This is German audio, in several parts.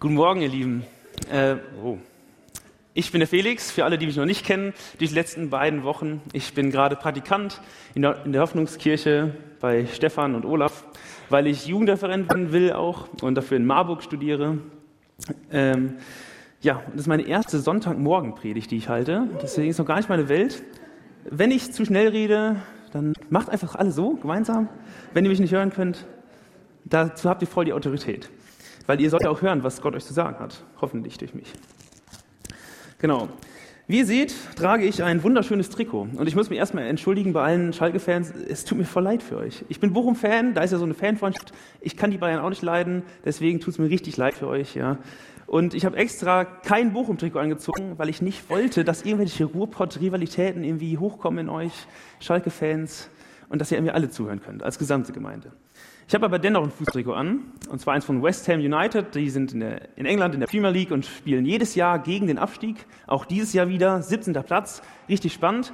Guten Morgen, ihr Lieben. Äh, oh. Ich bin der Felix, für alle, die mich noch nicht kennen, die letzten beiden Wochen. Ich bin gerade Praktikant in der, in der Hoffnungskirche bei Stefan und Olaf, weil ich Jugendreferent werden will auch und dafür in Marburg studiere. Ähm, ja, das ist meine erste Sonntagmorgenpredigt, die ich halte. Deswegen ist noch gar nicht meine Welt. Wenn ich zu schnell rede, dann macht einfach alle so, gemeinsam. Wenn ihr mich nicht hören könnt, dazu habt ihr voll die Autorität. Weil ihr sollt ja auch hören, was Gott euch zu sagen hat. Hoffentlich durch mich. Genau. Wie ihr seht, trage ich ein wunderschönes Trikot. Und ich muss mich erstmal entschuldigen bei allen Schalke-Fans. Es tut mir voll leid für euch. Ich bin Bochum-Fan, da ist ja so eine Fanfreundschaft. Ich kann die Bayern auch nicht leiden, deswegen tut es mir richtig leid für euch. Ja. Und ich habe extra kein Bochum-Trikot angezogen, weil ich nicht wollte, dass irgendwelche Ruhrpott-Rivalitäten irgendwie hochkommen in euch, Schalke-Fans, und dass ihr mir alle zuhören könnt, als gesamte Gemeinde. Ich habe aber dennoch ein Fußtrikot an, und zwar eins von West Ham United. Die sind in, der, in, England in der Premier League und spielen jedes Jahr gegen den Abstieg. Auch dieses Jahr wieder, 17. Platz, richtig spannend.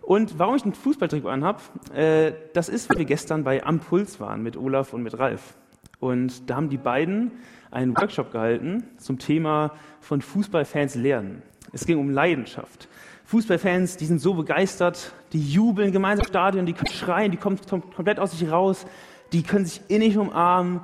Und warum ich ein Fußballtrikot anhabe, äh, das ist, weil wir gestern bei Ampuls waren mit Olaf und mit Ralf. Und da haben die beiden einen Workshop gehalten zum Thema von Fußballfans lernen. Es ging um Leidenschaft. Fußballfans, die sind so begeistert, die jubeln gemeinsam im Stadion, die können schreien, die kommen komplett aus sich raus die können sich innig umarmen,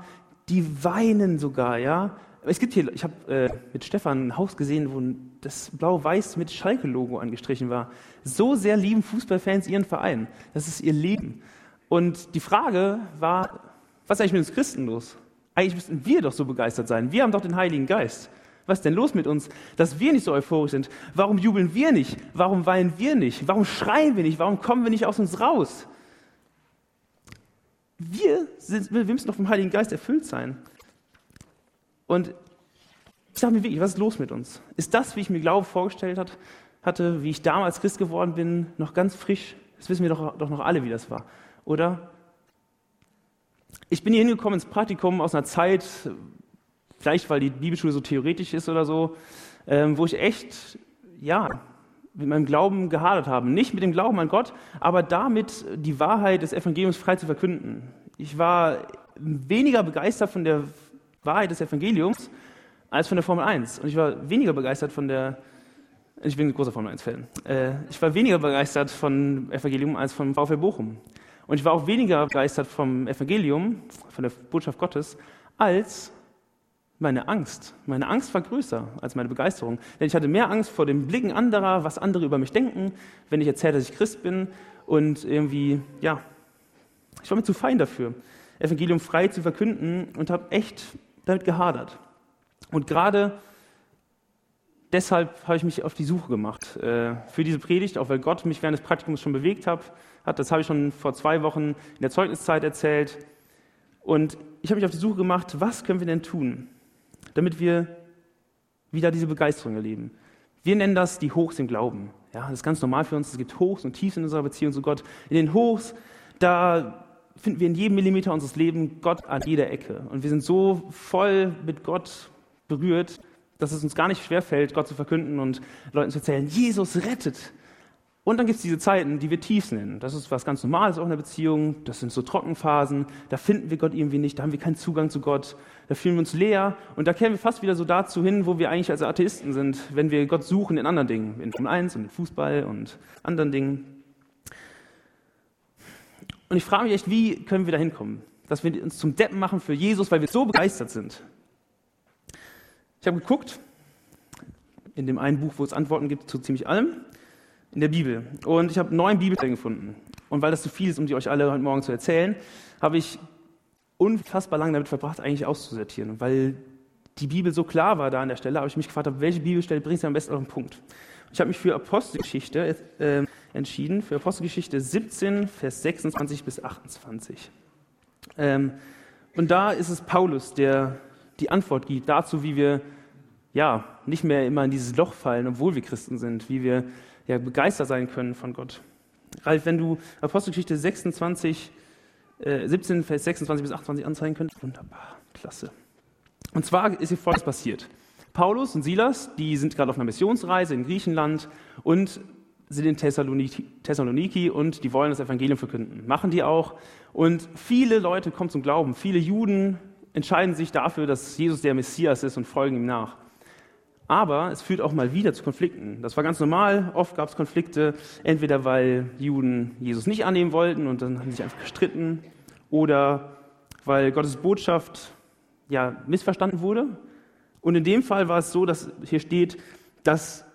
die weinen sogar, ja. Es gibt hier, ich habe äh, mit Stefan ein Haus gesehen, wo das blau-weiß mit Schalke-Logo angestrichen war. So sehr lieben Fußballfans ihren Verein. Das ist ihr Leben. Und die Frage war, was ist eigentlich mit uns Christen los? Eigentlich müssten wir doch so begeistert sein. Wir haben doch den Heiligen Geist. Was ist denn los mit uns, dass wir nicht so euphorisch sind? Warum jubeln wir nicht? Warum weinen wir nicht? Warum schreien wir nicht? Warum kommen wir nicht aus uns raus? wir, sind, wir müssen doch vom Heiligen Geist erfüllt sein. Und ich sage mir wirklich, was ist los mit uns? Ist das, wie ich mir Glaube vorgestellt hat, hatte, wie ich damals Christ geworden bin, noch ganz frisch? Das wissen wir doch, doch noch alle, wie das war, oder? Ich bin hier hingekommen ins Praktikum aus einer Zeit, vielleicht weil die Bibelschule so theoretisch ist oder so, ähm, wo ich echt, ja, mit meinem Glauben gehadert haben. Nicht mit dem Glauben an Gott, aber damit die Wahrheit des Evangeliums frei zu verkünden. Ich war weniger begeistert von der Wahrheit des Evangeliums als von der Formel 1. Und ich war weniger begeistert von der, ich bin ein großer Formel 1-Fan, äh, ich war weniger begeistert von Evangelium als vom VfL Bochum. Und ich war auch weniger begeistert vom Evangelium, von der Botschaft Gottes, als meine Angst. Meine Angst war größer als meine Begeisterung. Denn ich hatte mehr Angst vor den Blicken anderer, was andere über mich denken, wenn ich erzähle, dass ich Christ bin. Und irgendwie, ja, ich war mir zu fein dafür, Evangelium frei zu verkünden und habe echt damit gehadert. Und gerade deshalb habe ich mich auf die Suche gemacht äh, für diese Predigt, auch weil Gott mich während des Praktikums schon bewegt hat. Das habe ich schon vor zwei Wochen in der Zeugniszeit erzählt. Und ich habe mich auf die Suche gemacht, was können wir denn tun? Damit wir wieder diese Begeisterung erleben. Wir nennen das die Hochs im Glauben. Ja, das ist ganz normal für uns. Es gibt Hochs und Tiefs in unserer Beziehung zu Gott. In den Hochs, da finden wir in jedem Millimeter unseres Lebens Gott an jeder Ecke. Und wir sind so voll mit Gott berührt, dass es uns gar nicht schwerfällt, Gott zu verkünden und Leuten zu erzählen, Jesus rettet. Und dann gibt es diese Zeiten, die wir Tiefs nennen. Das ist was ganz Normales auch in der Beziehung. Das sind so Trockenphasen. Da finden wir Gott irgendwie nicht. Da haben wir keinen Zugang zu Gott. Da fühlen wir uns leer. Und da kehren wir fast wieder so dazu hin, wo wir eigentlich als Atheisten sind, wenn wir Gott suchen in anderen Dingen. In Formel 1 und in Fußball und anderen Dingen. Und ich frage mich echt, wie können wir da hinkommen? Dass wir uns zum Deppen machen für Jesus, weil wir so begeistert sind. Ich habe geguckt, in dem einen Buch, wo es Antworten gibt zu ziemlich allem in der Bibel. Und ich habe neun Bibelstellen gefunden. Und weil das zu viel ist, um die euch alle heute Morgen zu erzählen, habe ich unfassbar lange damit verbracht, eigentlich auszusortieren. Weil die Bibel so klar war da an der Stelle, habe ich mich gefragt, welche Bibelstelle bringt sie am besten auf den Punkt. Ich habe mich für Apostelgeschichte äh, entschieden, für Apostelgeschichte 17, Vers 26 bis 28. Ähm, und da ist es Paulus, der die Antwort gibt dazu, wie wir ja nicht mehr immer in dieses Loch fallen, obwohl wir Christen sind, wie wir ja, begeistert sein können von Gott. Ralf, wenn du Apostelgeschichte 26, äh, 17, Vers 26 bis 28 anzeigen könntest, wunderbar, klasse. Und zwar ist hier Folgendes passiert. Paulus und Silas, die sind gerade auf einer Missionsreise in Griechenland und sind in Thessaloniki, Thessaloniki und die wollen das Evangelium verkünden. Machen die auch. Und viele Leute kommen zum Glauben. Viele Juden entscheiden sich dafür, dass Jesus der Messias ist und folgen ihm nach. Aber es führt auch mal wieder zu Konflikten. Das war ganz normal. Oft gab es Konflikte, entweder weil Juden Jesus nicht annehmen wollten und dann haben sie sich einfach gestritten, oder weil Gottes Botschaft ja missverstanden wurde. Und in dem Fall war es so, dass hier steht, dass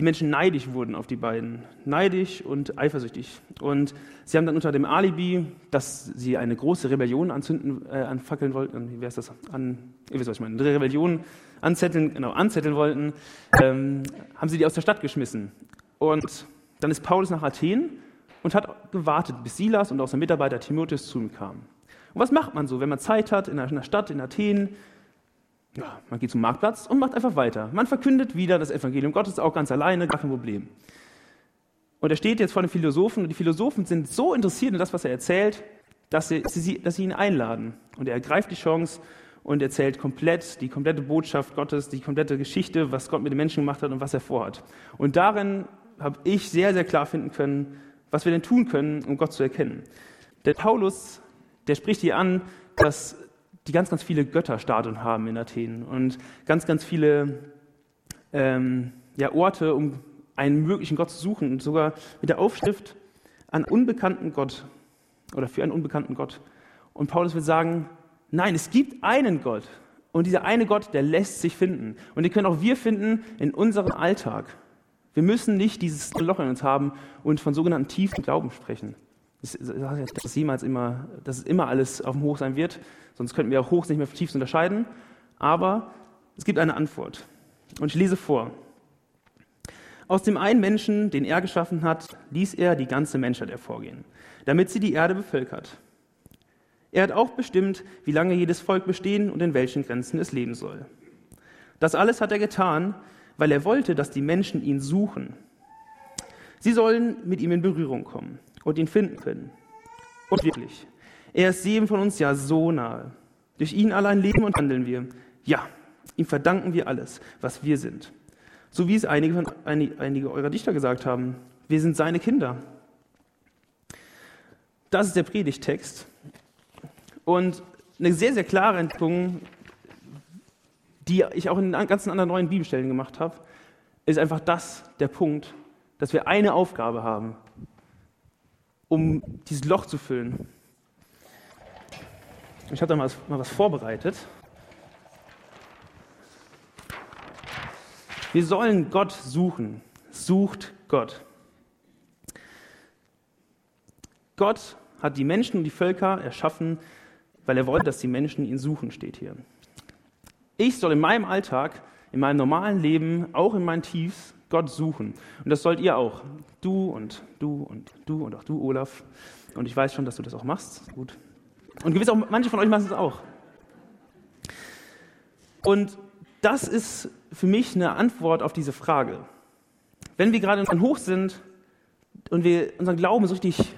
die Menschen neidisch wurden auf die beiden. Neidisch und eifersüchtig. Und sie haben dann unter dem Alibi, dass sie eine große Rebellion anzünden, äh, anfackeln wollten, wie heißt das? An, ihr wisst, was ich meine, eine Rebellion anzetteln, genau, anzetteln wollten, ähm, haben sie die aus der Stadt geschmissen. Und dann ist Paulus nach Athen und hat gewartet, bis Silas und auch sein Mitarbeiter Timotheus zu ihm kamen. Und was macht man so, wenn man Zeit hat in einer Stadt, in Athen, ja, man geht zum Marktplatz und macht einfach weiter. Man verkündet wieder das Evangelium Gottes auch ganz alleine, gar kein Problem. Und er steht jetzt vor den Philosophen und die Philosophen sind so interessiert in das, was er erzählt, dass sie, dass sie ihn einladen. Und er ergreift die Chance und erzählt komplett die komplette Botschaft Gottes, die komplette Geschichte, was Gott mit den Menschen gemacht hat und was er vorhat. Und darin habe ich sehr, sehr klar finden können, was wir denn tun können, um Gott zu erkennen. Der Paulus, der spricht hier an, dass die ganz, ganz viele Götterstatuen haben in Athen und ganz, ganz viele ähm, ja, Orte, um einen möglichen Gott zu suchen und sogar mit der Aufschrift an unbekannten Gott oder für einen unbekannten Gott. Und Paulus will sagen, nein, es gibt einen Gott und dieser eine Gott, der lässt sich finden. Und den können auch wir finden in unserem Alltag. Wir müssen nicht dieses Loch in uns haben und von sogenannten tiefen Glauben sprechen. Ich sage jetzt, dass jemals immer, dass es immer alles auf dem Hoch sein wird, sonst könnten wir auch Hochs nicht mehr Tiefs unterscheiden. Aber es gibt eine Antwort. Und ich lese vor. Aus dem einen Menschen, den er geschaffen hat, ließ er die ganze Menschheit hervorgehen, damit sie die Erde bevölkert. Er hat auch bestimmt, wie lange jedes Volk bestehen und in welchen Grenzen es leben soll. Das alles hat er getan, weil er wollte, dass die Menschen ihn suchen. Sie sollen mit ihm in Berührung kommen und ihn finden können. Und wirklich, er ist jedem von uns ja so nahe. Durch ihn allein leben und handeln wir. Ja, ihm verdanken wir alles, was wir sind. So wie es einige, von, einige eurer Dichter gesagt haben. Wir sind seine Kinder. Das ist der Predigtext. Und eine sehr, sehr klare Entdeckung, die ich auch in ganzen anderen neuen Bibelstellen gemacht habe, ist einfach das, der Punkt, dass wir eine Aufgabe haben, um dieses Loch zu füllen. Ich habe da mal, mal was vorbereitet. Wir sollen Gott suchen. Sucht Gott. Gott hat die Menschen und die Völker erschaffen, weil er wollte, dass die Menschen ihn suchen, steht hier. Ich soll in meinem Alltag, in meinem normalen Leben, auch in meinen Tiefs, Gott suchen. Und das sollt ihr auch. Du und du und du und auch du, Olaf. Und ich weiß schon, dass du das auch machst. Gut. Und gewiss auch manche von euch machen es auch. Und das ist für mich eine Antwort auf diese Frage. Wenn wir gerade in Hoch sind und wir unseren Glauben so richtig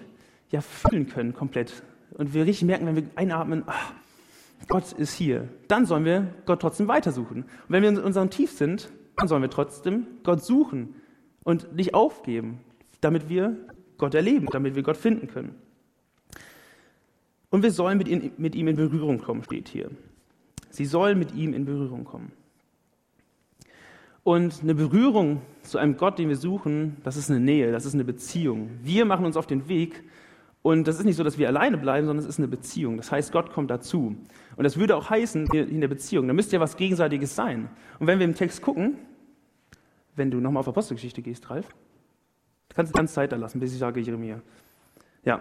ja, fühlen können, komplett, und wir richtig merken, wenn wir einatmen, ach, Gott ist hier, dann sollen wir Gott trotzdem weitersuchen. Und wenn wir in unserem Tief sind, dann sollen wir trotzdem Gott suchen und nicht aufgeben, damit wir Gott erleben, damit wir Gott finden können. Und wir sollen mit ihm, mit ihm in Berührung kommen, steht hier. Sie sollen mit ihm in Berührung kommen. Und eine Berührung zu einem Gott, den wir suchen, das ist eine Nähe, das ist eine Beziehung. Wir machen uns auf den Weg und das ist nicht so, dass wir alleine bleiben, sondern es ist eine Beziehung. Das heißt, Gott kommt dazu. Und das würde auch heißen, in der Beziehung, da müsste ja was Gegenseitiges sein. Und wenn wir im Text gucken, wenn du nochmal auf Apostelgeschichte gehst, Ralf, kannst du ganz Zeit da lassen, bis ich sage Jeremia. Ja.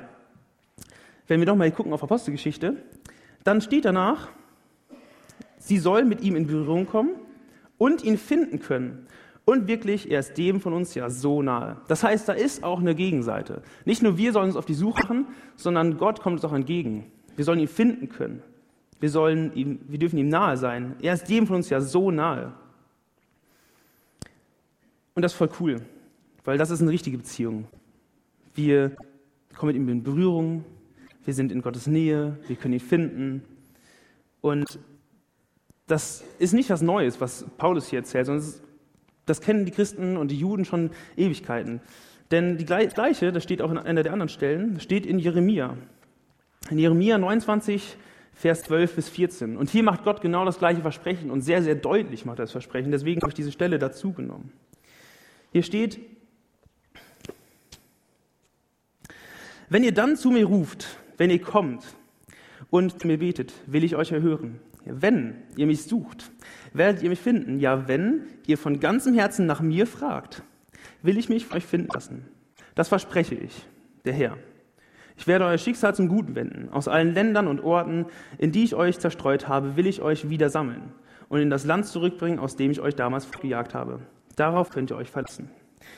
Wenn wir nochmal gucken auf Apostelgeschichte, dann steht danach, sie sollen mit ihm in Berührung kommen und ihn finden können. Und wirklich, er ist dem von uns ja so nahe. Das heißt, da ist auch eine Gegenseite. Nicht nur wir sollen uns auf die Suche machen, sondern Gott kommt uns auch entgegen. Wir sollen ihn finden können. Wir, sollen ihm, wir dürfen ihm nahe sein. Er ist dem von uns ja so nahe. Und das ist voll cool, weil das ist eine richtige Beziehung. Wir kommen mit ihm in Berührung, wir sind in Gottes Nähe, wir können ihn finden. Und das ist nicht was Neues, was Paulus hier erzählt, sondern das kennen die Christen und die Juden schon Ewigkeiten. Denn die gleiche, das steht auch in einer der anderen Stellen, steht in Jeremia. In Jeremia 29, Vers 12 bis 14. Und hier macht Gott genau das gleiche Versprechen und sehr, sehr deutlich macht er das Versprechen. Deswegen habe ich diese Stelle dazu genommen. Hier steht, wenn ihr dann zu mir ruft, wenn ihr kommt und mir betet, will ich euch erhören. Wenn ihr mich sucht, werdet ihr mich finden. Ja, wenn ihr von ganzem Herzen nach mir fragt, will ich mich euch finden lassen. Das verspreche ich, der Herr. Ich werde euer Schicksal zum Guten wenden. Aus allen Ländern und Orten, in die ich euch zerstreut habe, will ich euch wieder sammeln und in das Land zurückbringen, aus dem ich euch damals fortgejagt habe. Darauf könnt ihr euch verlassen.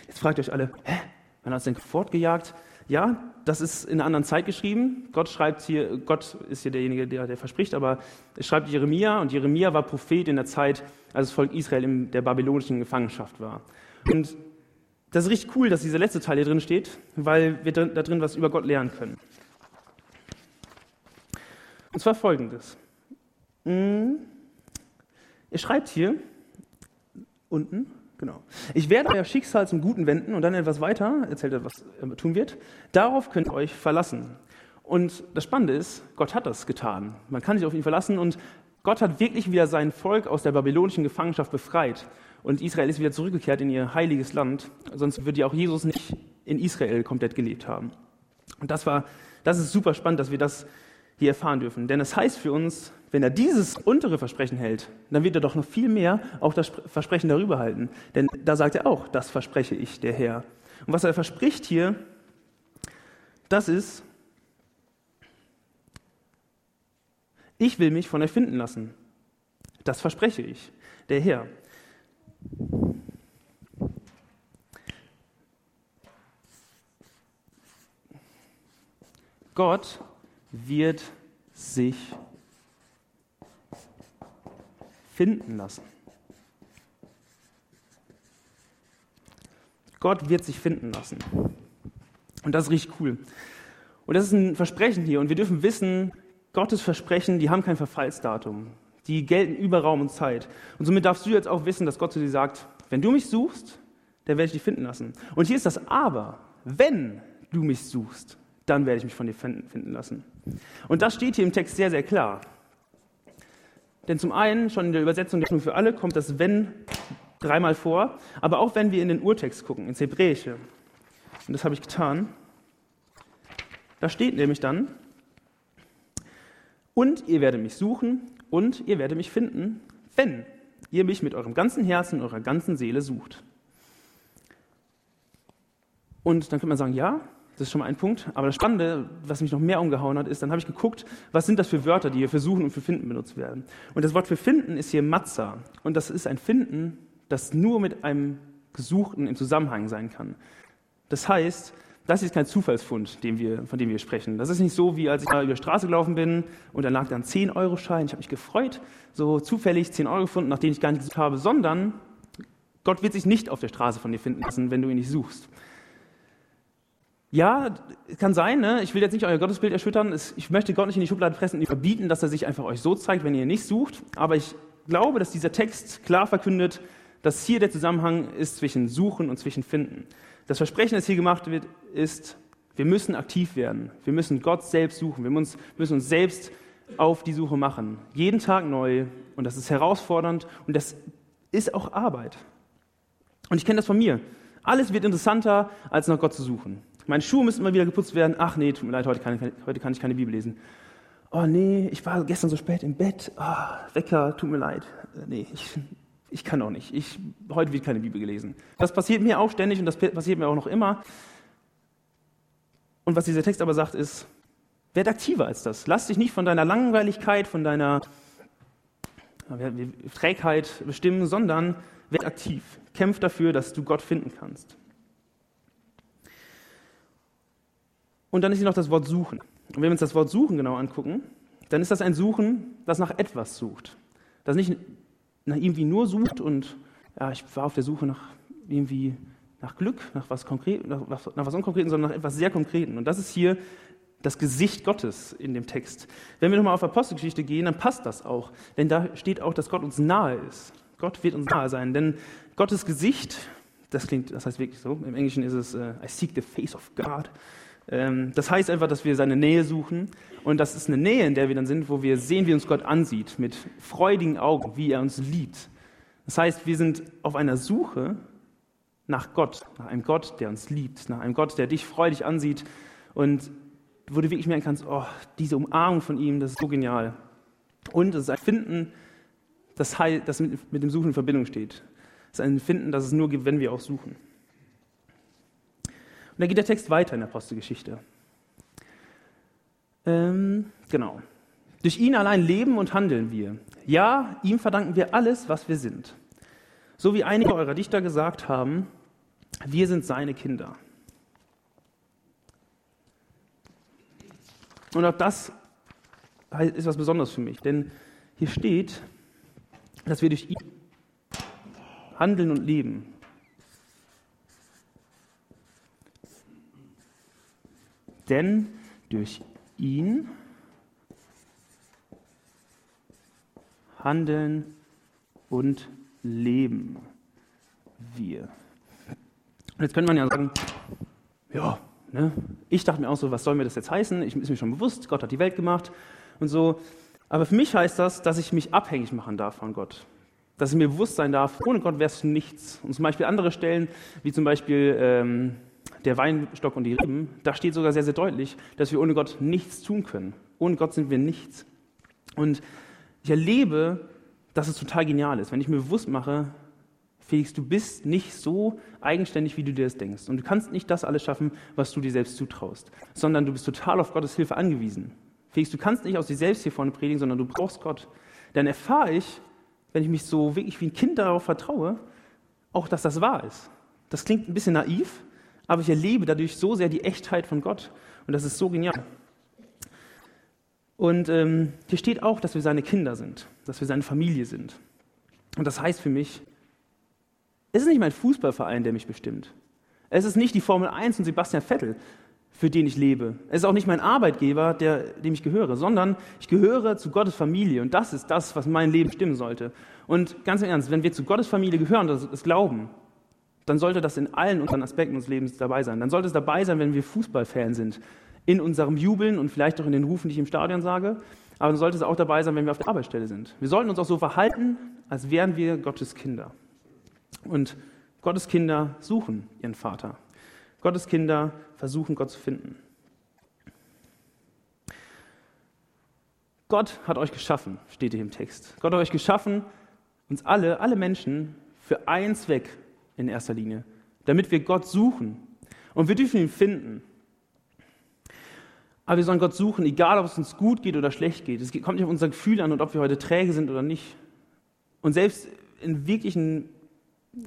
Jetzt fragt ihr euch alle, hä, wann hat es denn fortgejagt? Ja, das ist in einer anderen Zeit geschrieben. Gott schreibt hier, Gott ist hier derjenige, der, der verspricht, aber es schreibt Jeremia und Jeremia war Prophet in der Zeit, als das Volk Israel in der babylonischen Gefangenschaft war. Und das ist richtig cool, dass dieser letzte Teil hier drin steht, weil wir da drin was über Gott lernen können. Und zwar folgendes. Hm, ihr schreibt hier unten, genau. Ich werde euer Schicksal zum Guten wenden und dann etwas weiter, erzählt er, was er tun wird. Darauf könnt ihr euch verlassen. Und das Spannende ist, Gott hat das getan. Man kann sich auf ihn verlassen und Gott hat wirklich wieder sein Volk aus der babylonischen Gefangenschaft befreit. Und Israel ist wieder zurückgekehrt in ihr heiliges Land. Sonst würde ja auch Jesus nicht in Israel komplett gelebt haben. Und das war, das ist super spannend, dass wir das hier erfahren dürfen. Denn es heißt für uns, wenn er dieses untere Versprechen hält, dann wird er doch noch viel mehr auch das Versprechen darüber halten. Denn da sagt er auch, das verspreche ich, der Herr. Und was er verspricht hier, das ist, ich will mich von euch finden lassen. Das verspreche ich, der Herr. Gott wird sich finden lassen. Gott wird sich finden lassen. Und das ist richtig cool. Und das ist ein Versprechen hier. Und wir dürfen wissen, Gottes Versprechen, die haben kein Verfallsdatum. Die gelten über Raum und Zeit. Und somit darfst du jetzt auch wissen, dass Gott zu dir sagt, wenn du mich suchst, dann werde ich dich finden lassen. Und hier ist das Aber. Wenn du mich suchst, dann werde ich mich von dir finden lassen. Und das steht hier im Text sehr, sehr klar. Denn zum einen, schon in der Übersetzung der Hoffnung für alle, kommt das Wenn dreimal vor. Aber auch wenn wir in den Urtext gucken, ins Hebräische, und das habe ich getan, da steht nämlich dann, und ihr werdet mich suchen und ihr werdet mich finden, wenn ihr mich mit eurem ganzen Herzen, eurer ganzen Seele sucht. Und dann könnte man sagen, ja, das ist schon mal ein Punkt. Aber das Spannende, was mich noch mehr umgehauen hat, ist, dann habe ich geguckt, was sind das für Wörter, die hier für Suchen und für Finden benutzt werden. Und das Wort für Finden ist hier Matza. Und das ist ein Finden, das nur mit einem Gesuchten im Zusammenhang sein kann. Das heißt, das ist kein Zufallsfund, den wir, von dem wir sprechen. Das ist nicht so, wie als ich mal über die Straße gelaufen bin und da lag dann 10-Euro-Schein. Ich habe mich gefreut, so zufällig 10 Euro gefunden, nach denen ich gar nicht gesucht habe, sondern Gott wird sich nicht auf der Straße von dir finden lassen, wenn du ihn nicht suchst. Ja, kann sein, ne? ich will jetzt nicht euer Gottesbild erschüttern. Ich möchte Gott nicht in die Schublade pressen und verbieten, dass er sich einfach euch so zeigt, wenn ihr nicht sucht. Aber ich glaube, dass dieser Text klar verkündet, dass hier der Zusammenhang ist zwischen Suchen und zwischen Finden. Das Versprechen, das hier gemacht wird, ist, wir müssen aktiv werden. Wir müssen Gott selbst suchen. Wir müssen uns selbst auf die Suche machen. Jeden Tag neu. Und das ist herausfordernd und das ist auch Arbeit. Und ich kenne das von mir. Alles wird interessanter, als nach Gott zu suchen. Meine Schuhe müssen immer wieder geputzt werden. Ach nee, tut mir leid, heute kann, ich, heute kann ich keine Bibel lesen. Oh nee, ich war gestern so spät im Bett. Oh, Wecker, tut mir leid. Äh, nee, ich, ich kann auch nicht. Ich, heute wird keine Bibel gelesen. Das passiert mir auch ständig und das passiert mir auch noch immer. Und was dieser Text aber sagt, ist, werd aktiver als das. Lass dich nicht von deiner Langweiligkeit, von deiner Trägheit bestimmen, sondern werd aktiv. Kämpf dafür, dass du Gott finden kannst. Und dann ist hier noch das Wort suchen. Und wenn wir uns das Wort suchen genau angucken, dann ist das ein Suchen, das nach etwas sucht. Das nicht nach irgendwie nur sucht und ja, ich war auf der Suche nach irgendwie nach Glück, nach was konkret, nach, nach was Unkonkreten, sondern nach etwas sehr Konkreten. Und das ist hier das Gesicht Gottes in dem Text. Wenn wir nochmal auf Apostelgeschichte gehen, dann passt das auch. Denn da steht auch, dass Gott uns nahe ist. Gott wird uns nahe sein. Denn Gottes Gesicht, das klingt, das heißt wirklich so, im Englischen ist es uh, I seek the face of God. Ähm, das heißt einfach, dass wir seine Nähe suchen. Und das ist eine Nähe, in der wir dann sind, wo wir sehen, wie uns Gott ansieht, mit freudigen Augen, wie er uns liebt. Das heißt, wir sind auf einer Suche nach Gott, nach einem Gott, der uns liebt, nach einem Gott, der dich freudig ansieht und wo du wirklich merken kannst, oh, diese Umarmung von ihm, das ist so genial. Und es ist ein Finden, das, Heil, das mit, mit dem Suchen in Verbindung steht. Es ist ein Finden, das es nur gibt, wenn wir auch suchen. Und da geht der Text weiter in der Apostelgeschichte. Ähm, genau. Durch ihn allein leben und handeln wir. Ja, ihm verdanken wir alles, was wir sind. So wie einige eurer Dichter gesagt haben, wir sind seine Kinder. Und auch das ist was Besonderes für mich, denn hier steht, dass wir durch ihn handeln und leben. Denn durch ihn handeln und leben wir. Und jetzt könnte man ja sagen, ja, ne? ich dachte mir auch so, was soll mir das jetzt heißen? Ich ist mir schon bewusst, Gott hat die Welt gemacht und so. Aber für mich heißt das, dass ich mich abhängig machen darf von Gott. Dass ich mir bewusst sein darf, ohne Gott wärst du nichts. Und zum Beispiel andere Stellen, wie zum Beispiel ähm, der Weinstock und die Reben, da steht sogar sehr, sehr deutlich, dass wir ohne Gott nichts tun können. Ohne Gott sind wir nichts. Und ich erlebe, dass es total genial ist, wenn ich mir bewusst mache, Felix, du bist nicht so eigenständig, wie du dir das denkst. Und du kannst nicht das alles schaffen, was du dir selbst zutraust, sondern du bist total auf Gottes Hilfe angewiesen. Felix, du kannst nicht aus dir selbst hier vorne predigen, sondern du brauchst Gott. Dann erfahre ich, wenn ich mich so wirklich wie ein Kind darauf vertraue, auch, dass das wahr ist. Das klingt ein bisschen naiv, aber ich erlebe dadurch so sehr die Echtheit von Gott. Und das ist so genial. Und ähm, hier steht auch, dass wir seine Kinder sind, dass wir seine Familie sind. Und das heißt für mich, es ist nicht mein Fußballverein, der mich bestimmt. Es ist nicht die Formel 1 und Sebastian Vettel, für den ich lebe. Es ist auch nicht mein Arbeitgeber, der, dem ich gehöre, sondern ich gehöre zu Gottes Familie. Und das ist das, was mein Leben stimmen sollte. Und ganz im Ernst, wenn wir zu Gottes Familie gehören, das, das glauben, dann sollte das in allen unseren Aspekten unseres Lebens dabei sein. Dann sollte es dabei sein, wenn wir Fußballfan sind. In unserem Jubeln und vielleicht auch in den Rufen, die ich im Stadion sage. Aber dann sollte es auch dabei sein, wenn wir auf der Arbeitsstelle sind. Wir sollten uns auch so verhalten, als wären wir Gottes Kinder. Und Gottes Kinder suchen ihren Vater. Gottes Kinder versuchen, Gott zu finden. Gott hat euch geschaffen, steht hier im Text. Gott hat euch geschaffen, uns alle, alle Menschen, für einen Zweck in erster Linie, damit wir Gott suchen. Und wir dürfen ihn finden. Aber wir sollen Gott suchen, egal ob es uns gut geht oder schlecht geht. Es kommt nicht auf unser Gefühl an und ob wir heute träge sind oder nicht. Und selbst in wirklichen,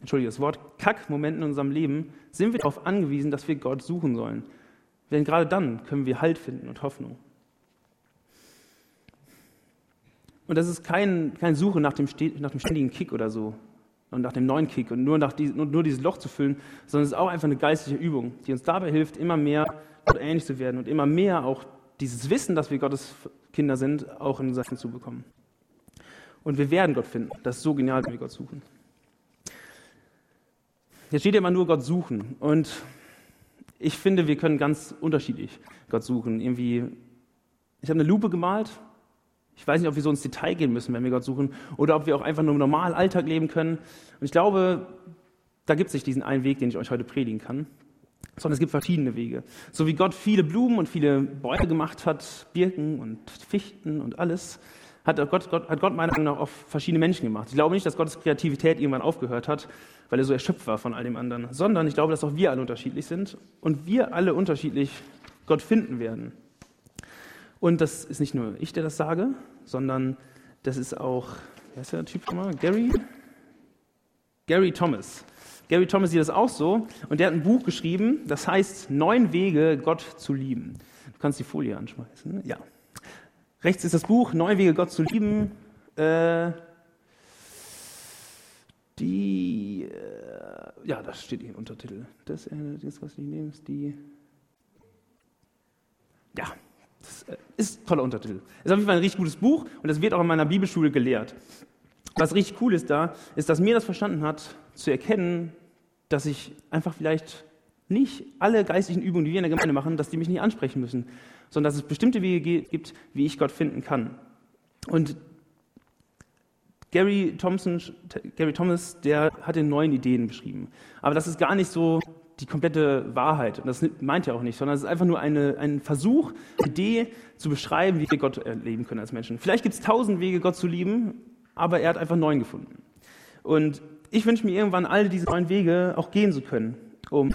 entschuldige das Wort, Kack-Momenten in unserem Leben sind wir darauf angewiesen, dass wir Gott suchen sollen. Denn gerade dann können wir Halt finden und Hoffnung. Und das ist kein, kein Suche nach dem, nach dem ständigen Kick oder so, und nach dem neuen Kick und nur, nach die, nur, nur dieses Loch zu füllen, sondern es ist auch einfach eine geistliche Übung, die uns dabei hilft, immer mehr Gott ähnlich zu werden und immer mehr auch dieses Wissen, dass wir Gottes Kinder sind, auch in Leben zu bekommen. Und wir werden Gott finden. Das ist so genial, wenn wir Gott suchen. Jetzt steht ja immer nur Gott suchen. Und ich finde, wir können ganz unterschiedlich Gott suchen. Irgendwie, ich habe eine Lupe gemalt ich weiß nicht, ob wir so ins Detail gehen müssen, wenn wir Gott suchen, oder ob wir auch einfach nur im normalen Alltag leben können. Und ich glaube, da gibt es nicht diesen einen Weg, den ich euch heute predigen kann, sondern es gibt verschiedene Wege. So wie Gott viele Blumen und viele Bäume gemacht hat, Birken und Fichten und alles, hat Gott, Gott, hat Gott meiner Meinung nach auch verschiedene Menschen gemacht. Ich glaube nicht, dass Gottes Kreativität irgendwann aufgehört hat, weil er so erschöpft war von all dem anderen, sondern ich glaube, dass auch wir alle unterschiedlich sind und wir alle unterschiedlich Gott finden werden. Und das ist nicht nur ich, der das sage, sondern das ist auch, wer ist der Typ nochmal? Gary? Gary Thomas. Gary Thomas sieht das auch so und der hat ein Buch geschrieben, das heißt Neun Wege, Gott zu lieben. Du kannst die Folie anschmeißen. Ja. Rechts ist das Buch Neun Wege, Gott zu lieben. Äh, die, äh, ja, das steht hier im Untertitel. Das, äh, das was ich nehme, ist die, ja, das äh, ist ein toller Untertitel. Es ist auf jeden Fall ein richtig gutes Buch und das wird auch in meiner Bibelschule gelehrt. Was richtig cool ist da, ist, dass mir das verstanden hat, zu erkennen, dass ich einfach vielleicht nicht alle geistlichen Übungen, die wir in der Gemeinde machen, dass die mich nicht ansprechen müssen, sondern dass es bestimmte Wege gibt, wie ich Gott finden kann. Und Gary, Thompson, Gary Thomas, der hat den neuen Ideen beschrieben. Aber das ist gar nicht so die komplette Wahrheit. Und das meint er auch nicht, sondern es ist einfach nur eine, ein Versuch, Idee zu beschreiben, wie wir Gott erleben können als Menschen. Vielleicht gibt es tausend Wege, Gott zu lieben, aber er hat einfach neun gefunden. Und ich wünsche mir irgendwann all diese neuen Wege auch gehen zu können, um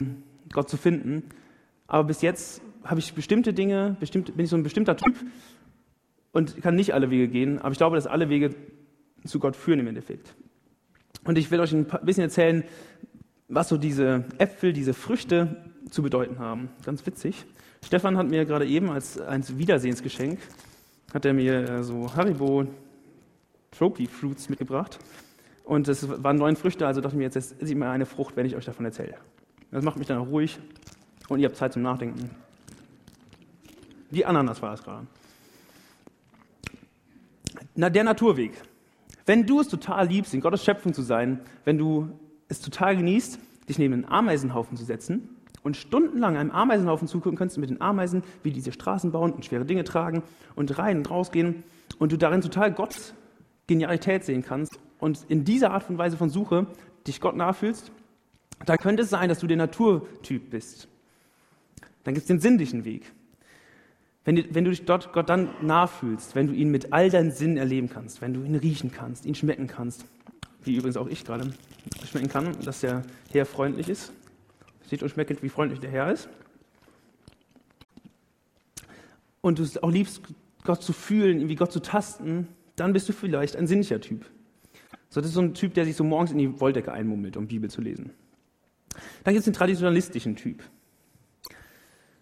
Gott zu finden. Aber bis jetzt habe ich bestimmte Dinge, bestimmt, bin ich so ein bestimmter Typ und kann nicht alle Wege gehen. Aber ich glaube, dass alle Wege zu Gott führen im Endeffekt. Und ich will euch ein bisschen erzählen, was so diese Äpfel, diese Früchte zu bedeuten haben. Ganz witzig. Stefan hat mir gerade eben als ein Wiedersehensgeschenk, hat er mir äh, so Haribo Trophy Fruits mitgebracht. Und es waren neun Früchte, also dachte ich mir, jetzt esse ich mal eine Frucht, wenn ich euch davon erzähle. Das macht mich dann auch ruhig und ihr habt Zeit zum Nachdenken. Die Ananas war das gerade. Na, der Naturweg. Wenn du es total liebst, in Gottes Schöpfung zu sein, wenn du es total genießt, dich neben einen Ameisenhaufen zu setzen und stundenlang einem Ameisenhaufen zugucken kannst mit den Ameisen, wie diese Straßen bauen und schwere Dinge tragen und rein und rausgehen und du darin total Gottes Genialität sehen kannst und in dieser Art und Weise von Suche dich Gott nachfühlst, da könnte es sein, dass du der Naturtyp bist. Dann gibt es den sinnlichen Weg. Wenn du, wenn du dich dort Gott dann nachfühlst, wenn du ihn mit all deinen Sinnen erleben kannst, wenn du ihn riechen kannst, ihn schmecken kannst, wie übrigens auch ich gerade schmecken kann, dass der Herr freundlich ist. Seht und schmeckt, wie freundlich der Herr ist. Und du es auch liebst, Gott zu fühlen, wie Gott zu tasten, dann bist du vielleicht ein sinnlicher Typ. So, das ist so ein Typ, der sich so morgens in die Wolldecke einmummelt, um Bibel zu lesen. Dann gibt es den traditionalistischen Typ.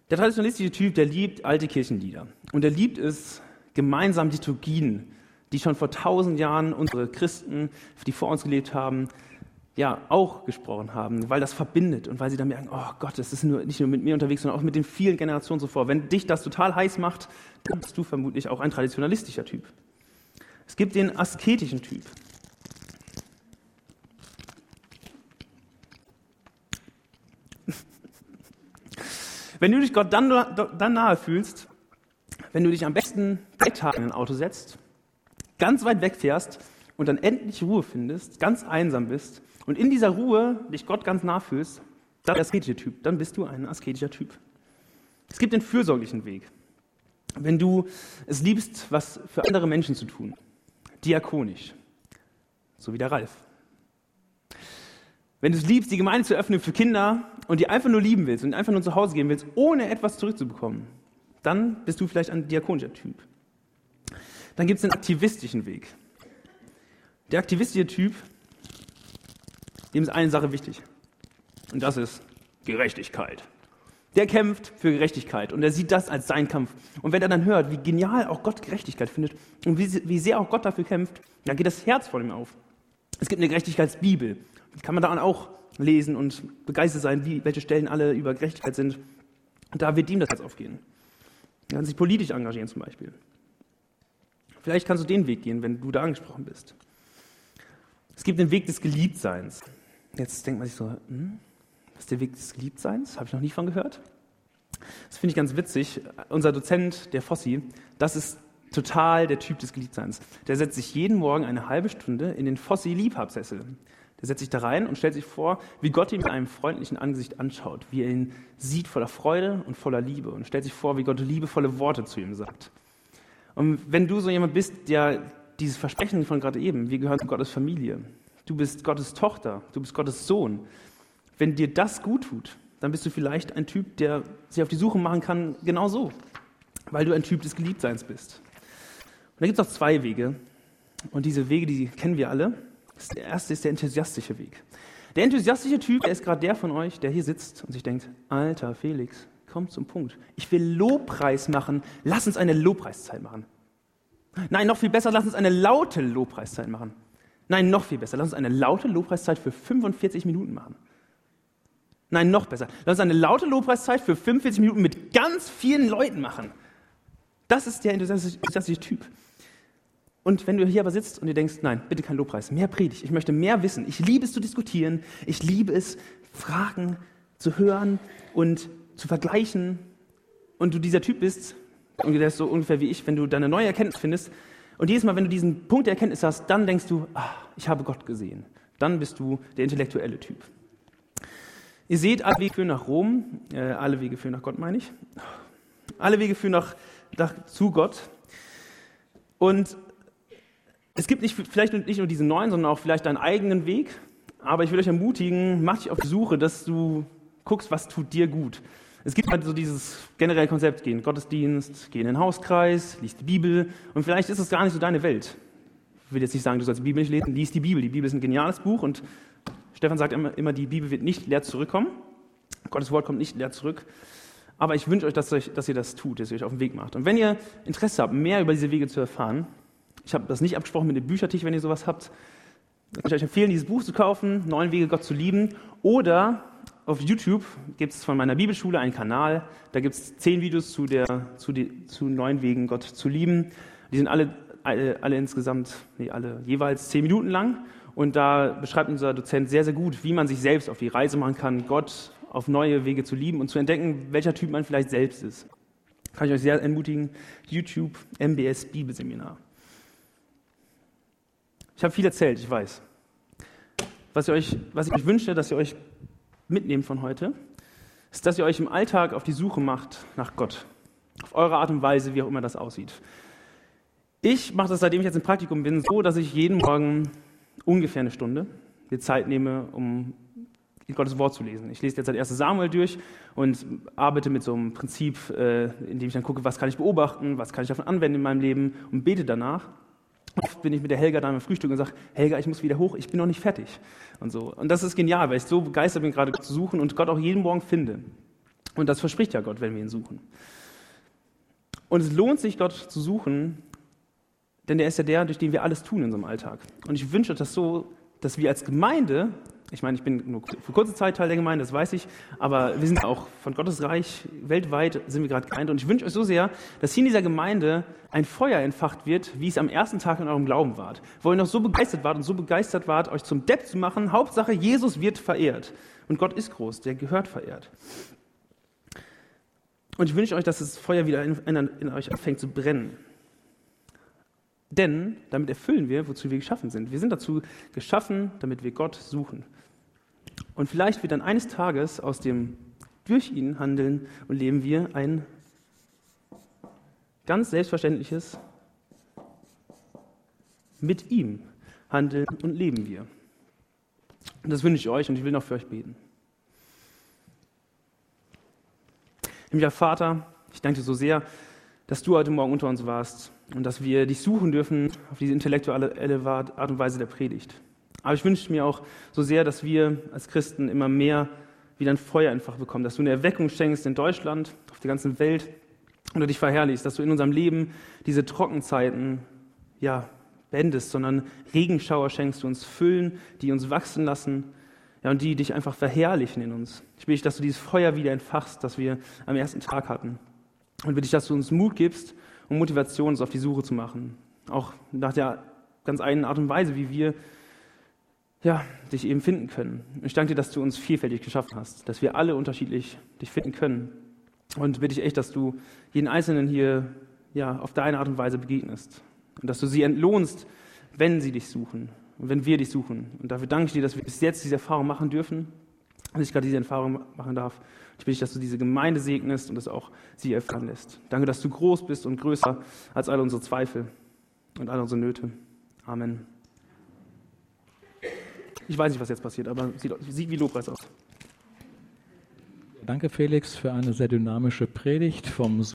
Der traditionalistische Typ, der liebt alte Kirchenlieder. Und er liebt es, gemeinsam Liturgien, die schon vor tausend Jahren unsere Christen, die vor uns gelebt haben, ja, auch gesprochen haben, weil das verbindet und weil sie dann merken, oh Gott, das ist nur, nicht nur mit mir unterwegs, sondern auch mit den vielen Generationen zuvor. Wenn dich das total heiß macht, dann bist du vermutlich auch ein traditionalistischer Typ. Es gibt den asketischen Typ. Wenn du dich Gott dann, dann nahe fühlst, wenn du dich am besten drei Tage in ein Auto setzt, ganz weit wegfährst und dann endlich Ruhe findest, ganz einsam bist und in dieser Ruhe dich Gott ganz nah fühlst, dann der asketische Typ, dann bist du ein asketischer Typ. Es gibt den fürsorglichen Weg. Wenn du es liebst, was für andere Menschen zu tun, diakonisch, so wie der Ralf. Wenn du es liebst, die Gemeinde zu öffnen für Kinder und die einfach nur lieben willst und einfach nur zu Hause gehen willst, ohne etwas zurückzubekommen, dann bist du vielleicht ein diakonischer Typ. Dann gibt es den aktivistischen Weg. Der aktivistische Typ, dem ist eine Sache wichtig. Und das ist Gerechtigkeit. Der kämpft für Gerechtigkeit und er sieht das als seinen Kampf. Und wenn er dann hört, wie genial auch Gott Gerechtigkeit findet und wie, wie sehr auch Gott dafür kämpft, dann geht das Herz vor ihm auf. Es gibt eine Gerechtigkeitsbibel. Die kann man daran auch lesen und begeistert sein, wie, welche Stellen alle über Gerechtigkeit sind. Und da wird ihm das Herz aufgehen. Er kann sich politisch engagieren zum Beispiel. Vielleicht kannst du den Weg gehen, wenn du da angesprochen bist. Es gibt den Weg des Geliebtseins. Jetzt denkt man sich so, hm, was ist der Weg des Geliebtseins? Habe ich noch nie von gehört. Das finde ich ganz witzig. Unser Dozent, der Fossi, das ist total der Typ des Geliebtseins. Der setzt sich jeden Morgen eine halbe Stunde in den Fossi-Liebhabsessel. Der setzt sich da rein und stellt sich vor, wie Gott ihn mit einem freundlichen Angesicht anschaut, wie er ihn sieht voller Freude und voller Liebe und stellt sich vor, wie Gott liebevolle Worte zu ihm sagt. Und wenn du so jemand bist, der dieses Versprechen von gerade eben, wir gehören zu Gottes Familie, du bist Gottes Tochter, du bist Gottes Sohn, wenn dir das gut tut, dann bist du vielleicht ein Typ, der sich auf die Suche machen kann, genau so, weil du ein Typ des Geliebtseins bist. Und da gibt es auch zwei Wege. Und diese Wege, die kennen wir alle. Der erste ist der enthusiastische Weg. Der enthusiastische Typ, der ist gerade der von euch, der hier sitzt und sich denkt, alter Felix, komm zum Punkt. Ich will Lobpreis machen. Lass uns eine Lobpreiszeit machen. Nein, noch viel besser, lass uns eine laute Lobpreiszeit machen. Nein, noch viel besser, lass uns eine laute Lobpreiszeit für 45 Minuten machen. Nein, noch besser, lass uns eine laute Lobpreiszeit für 45 Minuten mit ganz vielen Leuten machen. Das ist der enthusiastische Typ. Und wenn du hier aber sitzt und dir denkst, nein, bitte kein Lobpreis, mehr Predigt, ich möchte mehr wissen, ich liebe es zu diskutieren, ich liebe es, Fragen zu hören und zu vergleichen und du dieser Typ bist, und der ist so ungefähr wie ich, wenn du deine neue Erkenntnis findest und jedes Mal, wenn du diesen Punkt der Erkenntnis hast, dann denkst du, ah, ich habe Gott gesehen. Dann bist du der intellektuelle Typ. Ihr seht, alle Wege führen nach Rom, äh, alle Wege führen nach Gott, meine ich. Alle Wege führen nach, nach, zu Gott. Und es gibt nicht, vielleicht nicht nur diesen neuen, sondern auch vielleicht deinen eigenen Weg. Aber ich will euch ermutigen, mach dich auf die Suche, dass du guckst, was tut dir gut. Es gibt halt so dieses generelle Konzept, geh in den Gottesdienst, geh in den Hauskreis, lies die Bibel und vielleicht ist es gar nicht so deine Welt. Ich will jetzt nicht sagen, du sollst die Bibel nicht lesen, lies die Bibel. Die Bibel ist ein geniales Buch und Stefan sagt immer, immer die Bibel wird nicht leer zurückkommen. Gottes Wort kommt nicht leer zurück. Aber ich wünsche euch dass, euch, dass ihr das tut, dass ihr euch auf den Weg macht. Und wenn ihr Interesse habt, mehr über diese Wege zu erfahren, ich habe das nicht abgesprochen mit dem Büchertisch, wenn ihr sowas habt, dann kann ich euch empfehlen, dieses Buch zu kaufen, Neun Wege Gott zu lieben. Oder auf YouTube gibt es von meiner Bibelschule einen Kanal, da gibt es zehn Videos zu, der, zu, die, zu neun Wegen Gott zu lieben. Die sind alle, alle, alle insgesamt, nee, alle jeweils zehn Minuten lang. Und da beschreibt unser Dozent sehr, sehr gut, wie man sich selbst auf die Reise machen kann, Gott auf neue Wege zu lieben und zu entdecken, welcher Typ man vielleicht selbst ist. Kann ich euch sehr ermutigen, YouTube MBS Bibelseminar. Ich habe viel erzählt, ich weiß. Was, ihr euch, was ich euch wünsche, dass ihr euch mitnehmen von heute, ist, dass ihr euch im Alltag auf die Suche macht nach Gott. Auf eure Art und Weise, wie auch immer das aussieht. Ich mache das, seitdem ich jetzt im Praktikum bin, so, dass ich jeden Morgen ungefähr eine Stunde mir Zeit nehme, um Gottes Wort zu lesen. Ich lese jetzt das erste Samuel durch und arbeite mit so einem Prinzip, äh, in dem ich dann gucke, was kann ich beobachten, was kann ich davon anwenden in meinem Leben und bete danach. Oft bin ich mit der Helga dann im Frühstück und sage, Helga, ich muss wieder hoch, ich bin noch nicht fertig. Und so. Und das ist genial, weil ich so begeistert bin, gerade zu suchen und Gott auch jeden Morgen finde. Und das verspricht ja Gott, wenn wir ihn suchen. Und es lohnt sich, Gott zu suchen, denn der ist ja der, durch den wir alles tun in unserem Alltag. Und ich wünsche das so, dass wir als Gemeinde ich meine, ich bin nur für kurze Zeit Teil der Gemeinde, das weiß ich, aber wir sind auch von Gottes Reich weltweit sind wir gerade geeint und ich wünsche euch so sehr, dass hier in dieser Gemeinde ein Feuer entfacht wird, wie es am ersten Tag in eurem Glauben wart, wo ihr noch so begeistert wart und so begeistert wart, euch zum Depp zu machen. Hauptsache, Jesus wird verehrt und Gott ist groß, der gehört verehrt. Und ich wünsche euch, dass das Feuer wieder in, in, in euch anfängt zu brennen. Denn damit erfüllen wir, wozu wir geschaffen sind. Wir sind dazu geschaffen, damit wir Gott suchen. Und vielleicht wird dann eines Tages aus dem durch ihn handeln und leben wir ein ganz selbstverständliches mit ihm handeln und leben wir. Und das wünsche ich euch und ich will noch für euch beten. Himmlischer Vater, ich danke dir so sehr, dass du heute Morgen unter uns warst und dass wir dich suchen dürfen auf diese intellektuelle Art und Weise der Predigt. Aber ich wünsche mir auch so sehr, dass wir als Christen immer mehr wieder ein Feuer einfach bekommen, dass du eine Erweckung schenkst in Deutschland, auf der ganzen Welt und du dich verherrlichst, dass du in unserem Leben diese Trockenzeiten ja, bendest, sondern Regenschauer schenkst, du uns füllen, die uns wachsen lassen ja, und die dich einfach verherrlichen in uns. Ich will dich, dass du dieses Feuer wieder entfachst, das wir am ersten Tag hatten. Und will dich, dass du uns Mut gibst und Motivation, uns auf die Suche zu machen. Auch nach der ganz eigenen Art und Weise, wie wir ja, dich eben finden können. Ich danke dir, dass du uns vielfältig geschaffen hast, dass wir alle unterschiedlich dich finden können. Und bitte ich echt, dass du jeden Einzelnen hier ja, auf deine Art und Weise begegnest. Und dass du sie entlohnst, wenn sie dich suchen und wenn wir dich suchen. Und dafür danke ich dir, dass wir bis jetzt diese Erfahrung machen dürfen, dass ich gerade diese Erfahrung machen darf. Ich bitte dich, dass du diese Gemeinde segnest und das auch sie erfahren lässt. Danke, dass du groß bist und größer als all unsere Zweifel und all unsere Nöte. Amen. Ich weiß nicht, was jetzt passiert, aber sieht, sieht wie Lobpreis aus. Danke, Felix, für eine sehr dynamische Predigt vom